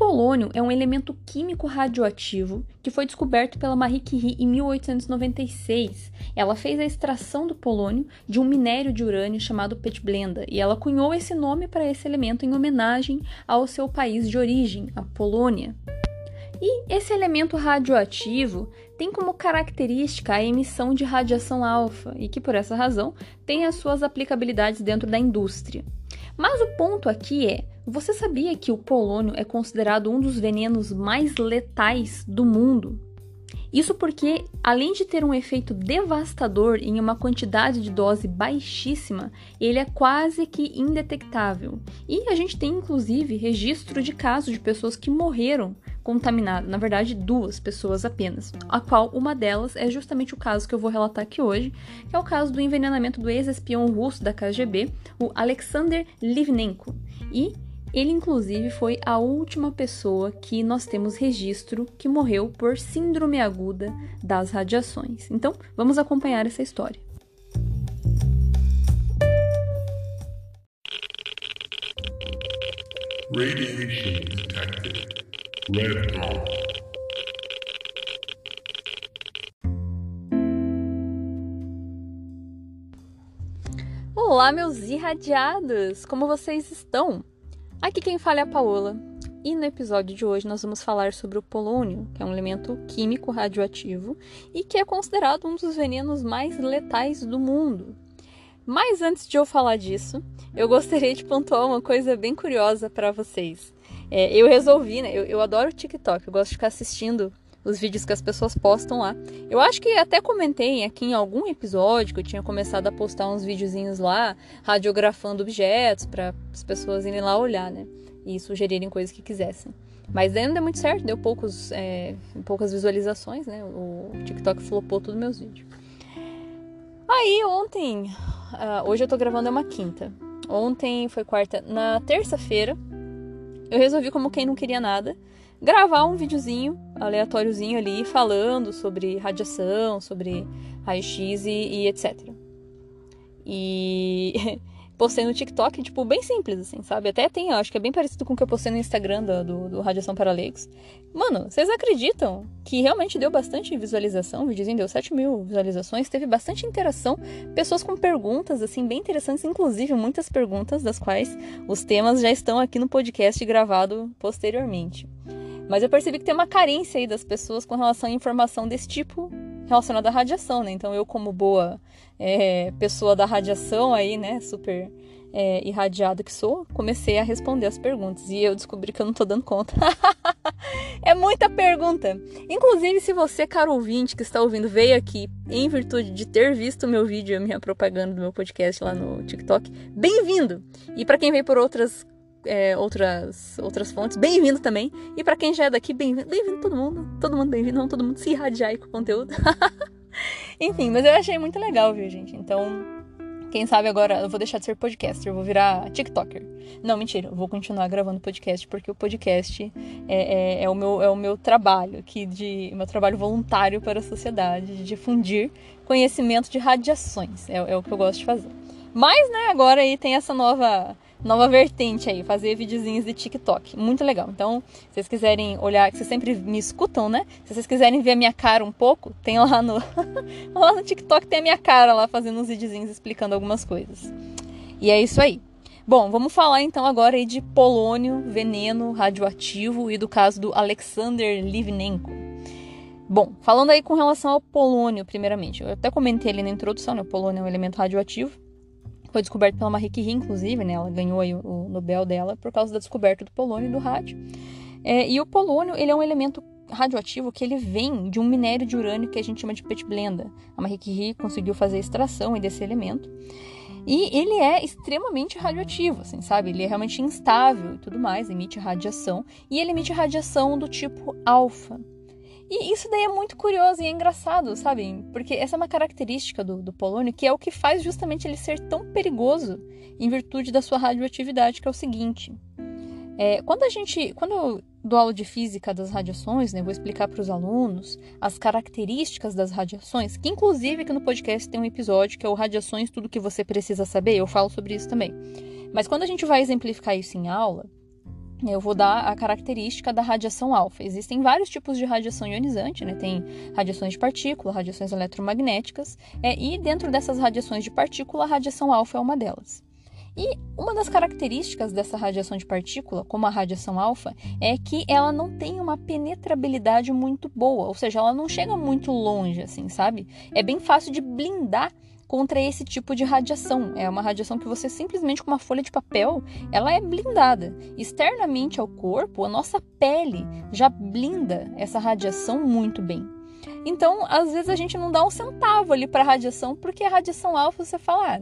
polônio é um elemento químico radioativo que foi descoberto pela Marie Curie em 1896. Ela fez a extração do polônio de um minério de urânio chamado petblenda e ela cunhou esse nome para esse elemento em homenagem ao seu país de origem, a Polônia. E esse elemento radioativo tem como característica a emissão de radiação alfa e que, por essa razão, tem as suas aplicabilidades dentro da indústria. Mas o ponto aqui é: você sabia que o polônio é considerado um dos venenos mais letais do mundo? Isso porque, além de ter um efeito devastador em uma quantidade de dose baixíssima, ele é quase que indetectável. E a gente tem inclusive registro de casos de pessoas que morreram contaminadas, na verdade, duas pessoas apenas, a qual uma delas é justamente o caso que eu vou relatar aqui hoje, que é o caso do envenenamento do ex-espião russo da KGB, o Alexander Livnenko. E ele, inclusive, foi a última pessoa que nós temos registro que morreu por síndrome aguda das radiações. Então, vamos acompanhar essa história. Radiation detected. Red dawn. Olá, meus irradiados! Como vocês estão? Aqui quem fala é a Paola, e no episódio de hoje nós vamos falar sobre o polônio, que é um elemento químico radioativo e que é considerado um dos venenos mais letais do mundo. Mas antes de eu falar disso, eu gostaria de pontuar uma coisa bem curiosa para vocês. É, eu resolvi, né? Eu, eu adoro o TikTok, eu gosto de ficar assistindo os vídeos que as pessoas postam lá. Eu acho que até comentei aqui em algum episódio que eu tinha começado a postar uns videozinhos lá, radiografando objetos para as pessoas irem lá olhar, né? E sugerirem coisas que quisessem. Mas ainda deu muito certo, deu poucos, é, poucas visualizações, né? O TikTok flopou todos meus vídeos. Aí ontem, uh, hoje eu tô gravando é uma quinta. Ontem foi quarta. Na terça-feira, eu resolvi, como quem não queria nada, gravar um videozinho aleatóriozinho ali falando sobre radiação, sobre raio-x e, e, etc. E postei no TikTok, tipo, bem simples, assim, sabe? Até tem, acho que é bem parecido com o que eu postei no Instagram do, do, do Radiação para Leigos. Mano, vocês acreditam que realmente deu bastante visualização? O videozinho deu 7 mil visualizações, teve bastante interação, pessoas com perguntas, assim, bem interessantes, inclusive muitas perguntas, das quais os temas já estão aqui no podcast gravado posteriormente. Mas eu percebi que tem uma carência aí das pessoas com relação à informação desse tipo relacionada à radiação, né? Então eu, como boa é, pessoa da radiação aí, né, super é, irradiada que sou, comecei a responder as perguntas e eu descobri que eu não tô dando conta. é muita pergunta. Inclusive, se você, caro ouvinte que está ouvindo, veio aqui em virtude de ter visto o meu vídeo, a minha propaganda do meu podcast lá no TikTok, bem-vindo! E para quem veio por outras é, outras, outras fontes, bem-vindo também. E para quem já é daqui, bem-vindo. Bem-vindo todo mundo. Todo mundo bem-vindo. Vamos todo mundo se irradiar aí com o conteúdo. Enfim, mas eu achei muito legal, viu, gente? Então, quem sabe agora eu vou deixar de ser podcaster, eu vou virar TikToker. Não, mentira, eu vou continuar gravando podcast porque o podcast é, é, é o, meu, é o meu trabalho aqui, de, meu trabalho voluntário para a sociedade, de difundir conhecimento de radiações. É, é o que eu gosto de fazer. Mas, né, agora aí tem essa nova nova vertente aí, fazer videozinhos de TikTok. Muito legal. Então, se vocês quiserem olhar, que vocês sempre me escutam, né? Se vocês quiserem ver a minha cara um pouco, tem lá no lá no TikTok tem a minha cara lá fazendo uns videozinhos explicando algumas coisas. E é isso aí. Bom, vamos falar então agora aí de polônio, veneno radioativo e do caso do Alexander Livnenko. Bom, falando aí com relação ao polônio, primeiramente, eu até comentei ali na introdução, né? O polônio é um elemento radioativo foi descoberto pela Marie Curie, inclusive, né? Ela ganhou o Nobel dela por causa da descoberta do polônio e do rádio. É, e o polônio, ele é um elemento radioativo que ele vem de um minério de urânio que a gente chama de petblenda. A Marie Curie conseguiu fazer a extração desse elemento. E ele é extremamente radioativo, assim, sabe? Ele é realmente instável e tudo mais, emite radiação. E ele emite radiação do tipo alfa. E isso daí é muito curioso e é engraçado, sabe? Porque essa é uma característica do, do polônio que é o que faz justamente ele ser tão perigoso em virtude da sua radioatividade, que é o seguinte. É, quando a gente. Quando eu dou aula de física das radiações, né, vou explicar para os alunos as características das radiações, que inclusive aqui no podcast tem um episódio que é o Radiações, tudo que você precisa saber, eu falo sobre isso também. Mas quando a gente vai exemplificar isso em aula, eu vou dar a característica da radiação alfa. Existem vários tipos de radiação ionizante, né? Tem radiações de partícula, radiações eletromagnéticas, é, e dentro dessas radiações de partícula, a radiação alfa é uma delas. E uma das características dessa radiação de partícula, como a radiação alfa, é que ela não tem uma penetrabilidade muito boa, ou seja, ela não chega muito longe, assim, sabe? É bem fácil de blindar contra esse tipo de radiação. É uma radiação que você simplesmente com uma folha de papel, ela é blindada. Externamente ao corpo, a nossa pele já blinda essa radiação muito bem. Então, às vezes a gente não dá um centavo ali para radiação, porque a radiação alfa você fala, ah,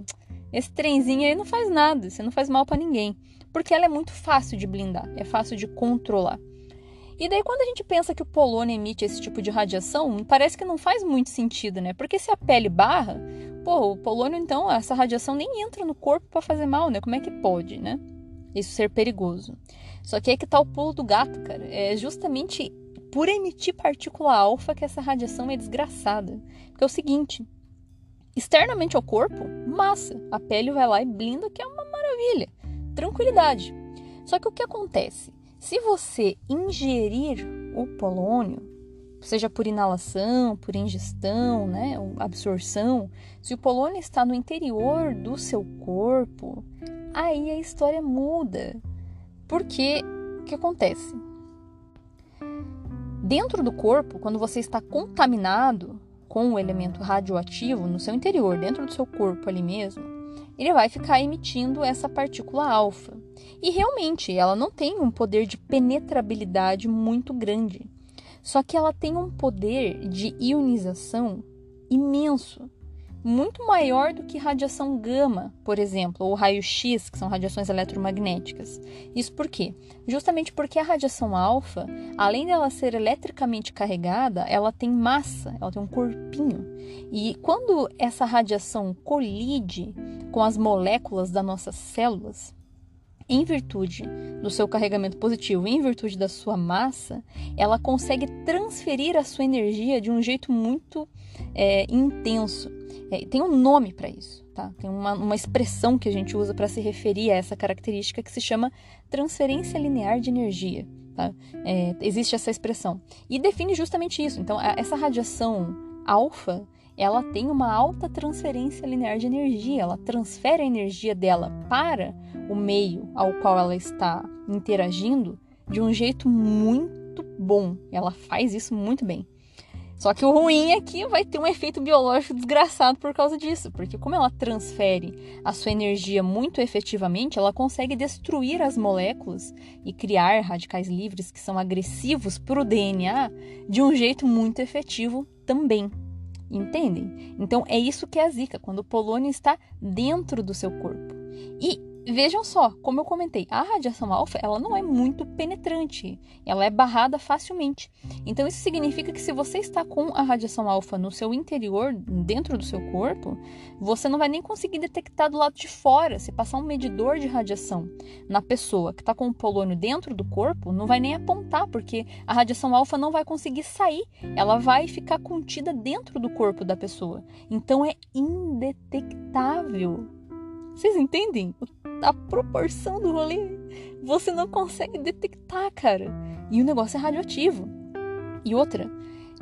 esse trenzinho aí não faz nada, você não faz mal para ninguém, porque ela é muito fácil de blindar, é fácil de controlar. E daí, quando a gente pensa que o polônio emite esse tipo de radiação, parece que não faz muito sentido, né? Porque se a pele barra, pô, o polônio, então, essa radiação nem entra no corpo para fazer mal, né? Como é que pode, né? Isso ser perigoso. Só que aí que tá o pulo do gato, cara. É justamente por emitir partícula alfa que essa radiação é desgraçada. Porque é o seguinte: externamente ao corpo, massa. A pele vai lá e blinda, que é uma maravilha. Tranquilidade. Só que o que acontece? Se você ingerir o polônio, seja por inalação, por ingestão, né, absorção, se o polônio está no interior do seu corpo, aí a história muda. Porque o que acontece? Dentro do corpo, quando você está contaminado com o elemento radioativo no seu interior, dentro do seu corpo ali mesmo, ele vai ficar emitindo essa partícula alfa. E realmente, ela não tem um poder de penetrabilidade muito grande. Só que ela tem um poder de ionização imenso muito maior do que radiação gama, por exemplo, ou raio-x, que são radiações eletromagnéticas. Isso por quê? Justamente porque a radiação alfa, além dela ser eletricamente carregada, ela tem massa, ela tem um corpinho. E quando essa radiação colide com as moléculas das nossas células, em virtude do seu carregamento positivo, em virtude da sua massa, ela consegue transferir a sua energia de um jeito muito é, intenso. É, tem um nome para isso, tá? Tem uma, uma expressão que a gente usa para se referir a essa característica que se chama transferência linear de energia. Tá? É, existe essa expressão e define justamente isso. Então, a, essa radiação alfa ela tem uma alta transferência linear de energia, ela transfere a energia dela para o meio ao qual ela está interagindo de um jeito muito bom. Ela faz isso muito bem. Só que o ruim é que vai ter um efeito biológico desgraçado por causa disso, porque como ela transfere a sua energia muito efetivamente, ela consegue destruir as moléculas e criar radicais livres que são agressivos para o DNA de um jeito muito efetivo também. Entendem? Então é isso que é a zika, quando o polônio está dentro do seu corpo. E Vejam só, como eu comentei, a radiação alfa ela não é muito penetrante, ela é barrada facilmente. Então isso significa que se você está com a radiação alfa no seu interior, dentro do seu corpo, você não vai nem conseguir detectar do lado de fora. Se passar um medidor de radiação na pessoa que está com o polônio dentro do corpo, não vai nem apontar, porque a radiação alfa não vai conseguir sair, ela vai ficar contida dentro do corpo da pessoa. Então é indetectável. Vocês entendem a proporção do rolê? Você não consegue detectar, cara. E o negócio é radioativo. E outra,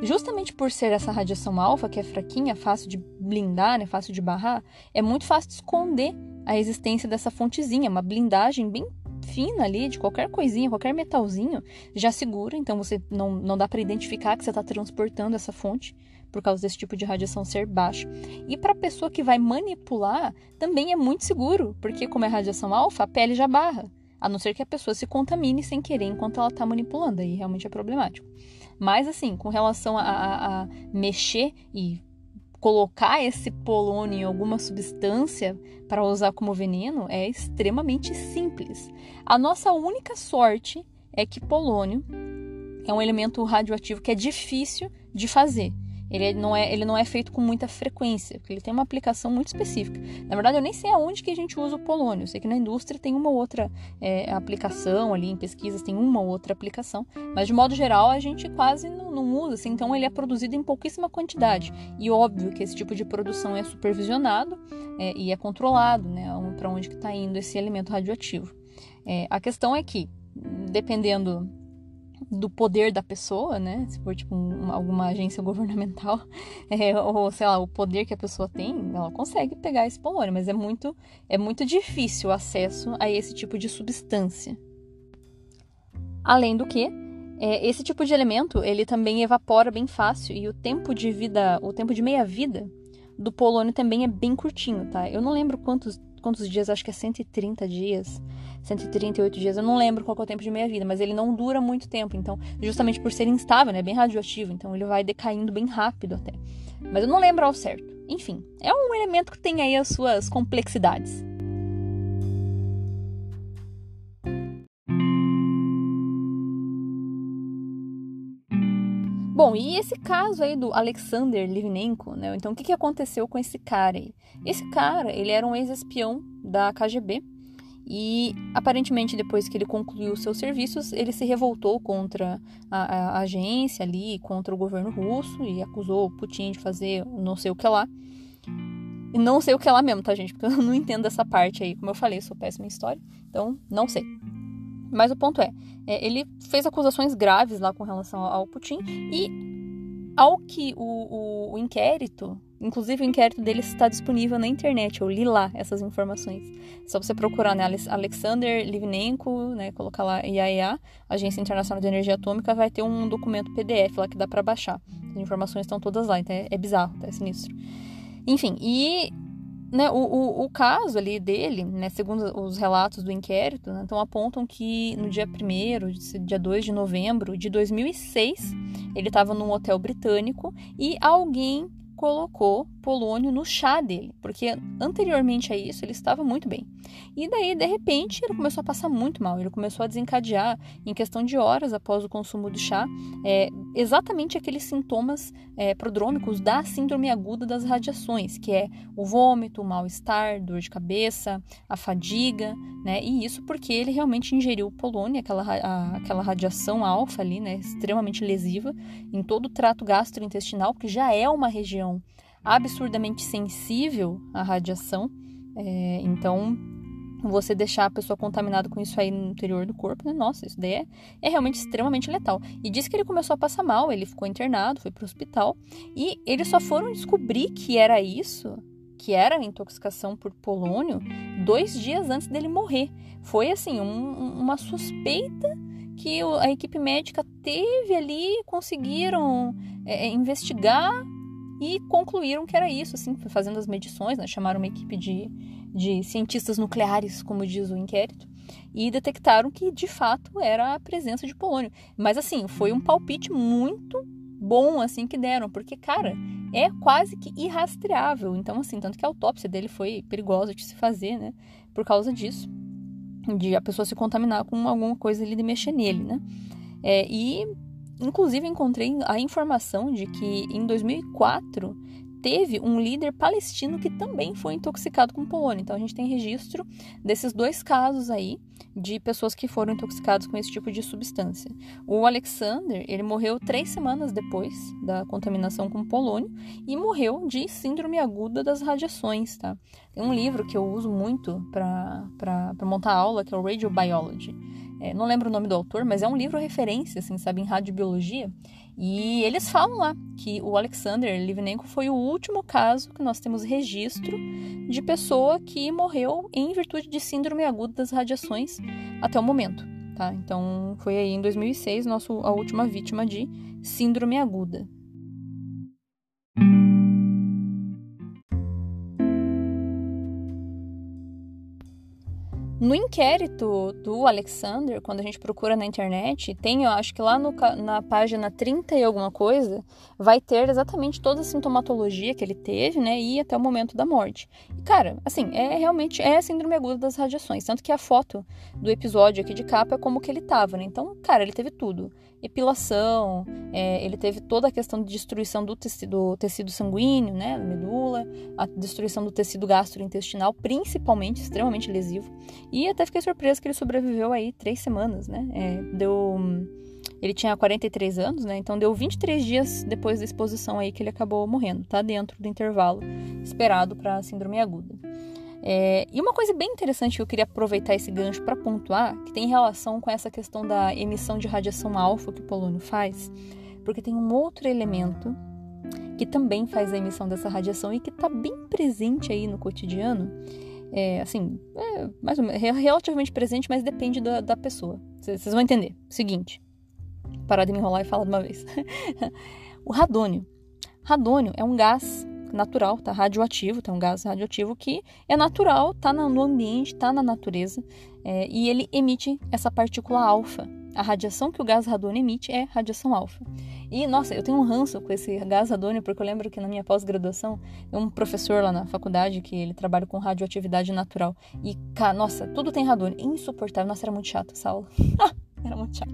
justamente por ser essa radiação alfa, que é fraquinha, fácil de blindar, né, fácil de barrar, é muito fácil de esconder a existência dessa fontezinha, uma blindagem bem fina ali, de qualquer coisinha, qualquer metalzinho, já segura, então você não, não dá para identificar que você está transportando essa fonte por causa desse tipo de radiação ser baixo. E para a pessoa que vai manipular, também é muito seguro, porque como é radiação alfa, a pele já barra, a não ser que a pessoa se contamine sem querer enquanto ela está manipulando, aí realmente é problemático. Mas assim, com relação a, a, a mexer e colocar esse polônio em alguma substância para usar como veneno é extremamente simples. A nossa única sorte é que polônio é um elemento radioativo que é difícil de fazer. Ele não, é, ele não é feito com muita frequência, porque ele tem uma aplicação muito específica. Na verdade, eu nem sei aonde que a gente usa o polônio. Eu sei que na indústria tem uma outra é, aplicação ali, em pesquisas tem uma outra aplicação, mas de modo geral a gente quase não, não usa, assim, então ele é produzido em pouquíssima quantidade. E óbvio que esse tipo de produção é supervisionado é, e é controlado, né, para onde que está indo esse elemento radioativo. É, a questão é que dependendo do poder da pessoa, né? Se for tipo um, alguma agência governamental, é, ou sei lá, o poder que a pessoa tem, ela consegue pegar esse polônio, mas é muito, é muito difícil o acesso a esse tipo de substância. Além do que, é, esse tipo de elemento ele também evapora bem fácil e o tempo de vida, o tempo de meia vida do polônio também é bem curtinho, tá? Eu não lembro quantos quantos dias, acho que é 130 dias, 138 dias, eu não lembro qual é o tempo de meia vida, mas ele não dura muito tempo, então, justamente por ser instável, né, bem radioativo, então ele vai decaindo bem rápido até. Mas eu não lembro ao certo. Enfim, é um elemento que tem aí as suas complexidades. Bom, e esse caso aí do Alexander Livnenko, né? Então, o que, que aconteceu com esse cara aí? Esse cara, ele era um ex-espião da KGB e, aparentemente, depois que ele concluiu seus serviços, ele se revoltou contra a, a agência ali, contra o governo russo e acusou Putin de fazer não sei o que lá. E não sei o que lá mesmo, tá, gente? Porque eu não entendo essa parte aí. Como eu falei, eu sou péssima em história, então não sei. Mas o ponto é, é, ele fez acusações graves lá com relação ao Putin e ao que o, o, o, inquérito, inclusive o inquérito dele está disponível na internet, eu li lá essas informações. Só você procurar, né, Alexander Livnenko, né, colocar lá IAEA, Agência Internacional de Energia Atômica, vai ter um documento PDF lá que dá para baixar. As informações estão todas lá, então é, é bizarro, tá, é sinistro. Enfim, e né, o, o, o, caso ali dele, né, segundo os relatos do inquérito, né, então apontam que no dia 1 dia 2 de novembro de 2006, ele estava num hotel britânico e alguém colocou polônio no chá dele, porque anteriormente a isso ele estava muito bem. E daí, de repente, ele começou a passar muito mal, ele começou a desencadear, em questão de horas após o consumo do chá, é, exatamente aqueles sintomas é, prodrômicos da síndrome aguda das radiações, que é o vômito, o mal-estar, dor de cabeça, a fadiga, né? E isso porque ele realmente ingeriu polônio, aquela, a, aquela radiação alfa ali, né? Extremamente lesiva em todo o trato gastrointestinal, que já é uma região absurdamente sensível à radiação. É, então, você deixar a pessoa contaminada com isso aí no interior do corpo, né? Nossa, isso daí é, é, realmente extremamente letal. E diz que ele começou a passar mal, ele ficou internado, foi para o hospital, e eles só foram descobrir que era isso, que era intoxicação por polônio, dois dias antes dele morrer. Foi assim, um, uma suspeita que a equipe médica teve ali, conseguiram é, investigar e concluíram que era isso, assim, fazendo as medições, né? Chamaram uma equipe de, de cientistas nucleares, como diz o inquérito, e detectaram que de fato era a presença de polônio. Mas assim, foi um palpite muito bom assim que deram, porque cara, é quase que irrastreável. Então assim, tanto que a autópsia dele foi perigosa de se fazer, né? Por causa disso, de a pessoa se contaminar com alguma coisa ali de mexer nele, né? É, e Inclusive, encontrei a informação de que em 2004 teve um líder palestino que também foi intoxicado com polônio. Então, a gente tem registro desses dois casos aí de pessoas que foram intoxicadas com esse tipo de substância. O Alexander, ele morreu três semanas depois da contaminação com polônio e morreu de síndrome aguda das radiações, tá? Tem um livro que eu uso muito para montar aula, que é o Radiobiology. É, não lembro o nome do autor, mas é um livro referência, assim, sabe, em radiobiologia. E eles falam lá que o Alexander Livnenko foi o último caso que nós temos registro de pessoa que morreu em virtude de síndrome aguda das radiações até o momento, tá? Então, foi aí em 2006 nosso, a última vítima de síndrome aguda. No inquérito do Alexander, quando a gente procura na internet, tem, eu acho que lá no, na página 30 e alguma coisa, vai ter exatamente toda a sintomatologia que ele teve, né, e até o momento da morte. E, cara, assim, é realmente é a síndrome aguda das radiações. Tanto que a foto do episódio aqui de capa é como que ele tava, né? Então, cara, ele teve tudo epilação, é, ele teve toda a questão de destruição do tecido, do tecido sanguíneo, né, medula, a destruição do tecido gastrointestinal, principalmente, extremamente lesivo. E até fiquei surpresa que ele sobreviveu aí três semanas, né? É, deu. Ele tinha 43 anos, né? Então deu 23 dias depois da exposição aí que ele acabou morrendo, tá? Dentro do intervalo esperado para síndrome aguda. É, e uma coisa bem interessante que eu queria aproveitar esse gancho para pontuar, que tem relação com essa questão da emissão de radiação alfa que o polônio faz, porque tem um outro elemento que também faz a emissão dessa radiação e que está bem presente aí no cotidiano, é, assim, é, mais menos, relativamente presente, mas depende da, da pessoa. Vocês vão entender. Seguinte, parar de me enrolar e falar de uma vez. o radônio. Radônio é um gás natural, tá? Radioativo, tá? Um gás radioativo que é natural, tá no ambiente, tá na natureza, é, e ele emite essa partícula alfa. A radiação que o gás radônio emite é radiação alfa. E, nossa, eu tenho um ranço com esse gás radônio, porque eu lembro que na minha pós-graduação, um professor lá na faculdade que ele trabalha com radioatividade natural. E, nossa, tudo tem radônio. Insuportável. Nossa, era muito chato essa aula. era muito chato.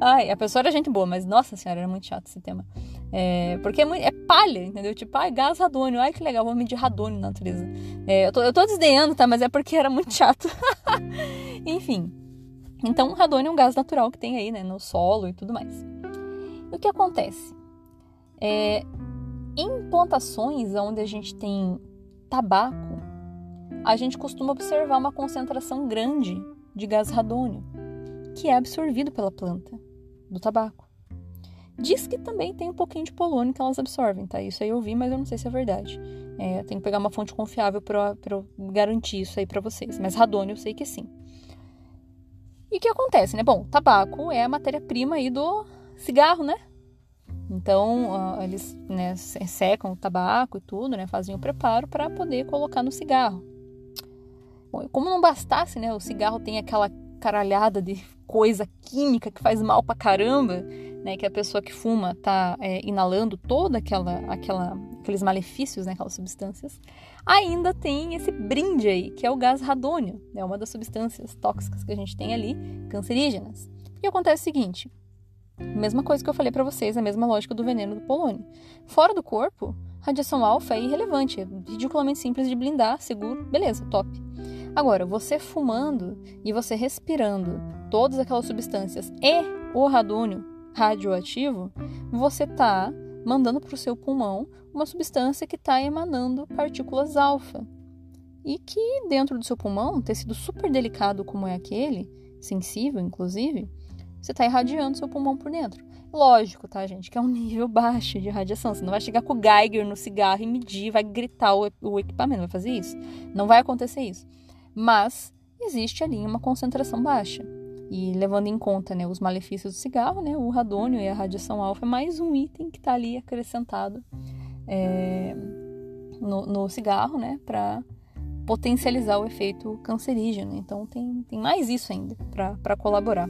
Ai, a pessoa era gente boa, mas, nossa senhora, era muito chato esse tema. É, porque é, muito, é, palha, entendeu? Tipo, ai, gás radônio. Ai, que legal, vou medir radônio na natureza. É, eu, tô, eu tô desdenhando, tá? Mas é porque era muito chato. Enfim. Então, radônio é um gás natural que tem aí, né, no solo e tudo mais. E o que acontece? É, em plantações onde a gente tem tabaco, a gente costuma observar uma concentração grande de gás radônio, que é absorvido pela planta do tabaco. Diz que também tem um pouquinho de polônio que elas absorvem, tá? Isso aí eu vi, mas eu não sei se é verdade. É, tem que pegar uma fonte confiável para garantir isso aí para vocês. Mas radônio eu sei que sim. E o que acontece, né? Bom, tabaco é a matéria-prima aí do cigarro, né? Então, eles né, secam o tabaco e tudo, né? Fazem o preparo para poder colocar no cigarro. Bom, como não bastasse, né? O cigarro tem aquela caralhada de coisa química que faz mal pra caramba, né? Que a pessoa que fuma tá é, inalando toda aquela, aquela, aqueles malefícios, né? Aquelas substâncias. Ainda tem esse brinde aí, que é o gás radônio, né, uma das substâncias tóxicas que a gente tem ali, cancerígenas. E acontece o seguinte: Mesma coisa que eu falei para vocês, a mesma lógica do veneno do polônio. Fora do corpo, radiação alfa é irrelevante, é ridiculamente simples de blindar, seguro, beleza, top. Agora, você fumando e você respirando todas aquelas substâncias e o radônio radioativo, você está mandando para o seu pulmão uma substância que está emanando partículas alfa. E que dentro do seu pulmão, um tecido super delicado como é aquele, sensível inclusive, você está irradiando seu pulmão por dentro. Lógico, tá, gente, que é um nível baixo de radiação. Você não vai chegar com o Geiger no cigarro e medir, vai gritar o, o equipamento, vai fazer isso. Não vai acontecer isso. Mas existe ali uma concentração baixa. E levando em conta né, os malefícios do cigarro, né, o radônio e a radiação alfa é mais um item que está ali acrescentado é, no, no, cigarro, né, para potencializar o efeito cancerígeno. Então tem, tem mais isso ainda para colaborar.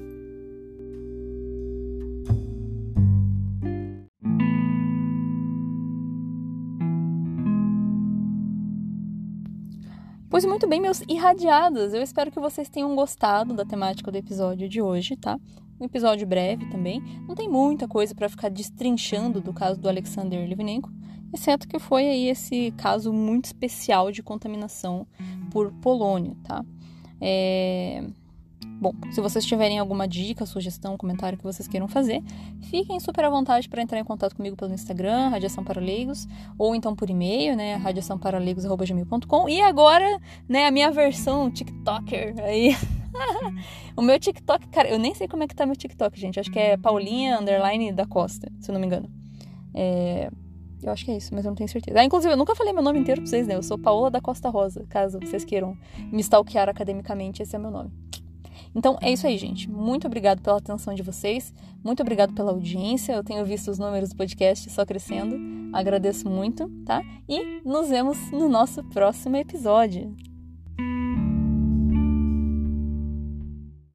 Pois muito bem, meus irradiados, eu espero que vocês tenham gostado da temática do episódio de hoje, tá? Um episódio breve também, não tem muita coisa para ficar destrinchando do caso do Alexander Livnenko, exceto que foi aí esse caso muito especial de contaminação por polônio, tá? É... Bom, se vocês tiverem alguma dica, sugestão, comentário que vocês queiram fazer, fiquem super à vontade para entrar em contato comigo pelo Instagram, Radiação para Leigos, ou então por e-mail, né, radiaçãoparaleigos.gmail.com. E agora, né, a minha versão TikToker aí. o meu TikTok, cara, eu nem sei como é que tá meu TikTok, gente. Acho que é Paulinha Underline da Costa, se eu não me engano. É, eu acho que é isso, mas eu não tenho certeza. Ah, inclusive, eu nunca falei meu nome inteiro pra vocês, né? Eu sou Paola da Costa Rosa, caso vocês queiram me stalkear academicamente, esse é meu nome. Então é isso aí, gente. Muito obrigado pela atenção de vocês. Muito obrigado pela audiência. Eu tenho visto os números do podcast só crescendo. Agradeço muito, tá? E nos vemos no nosso próximo episódio.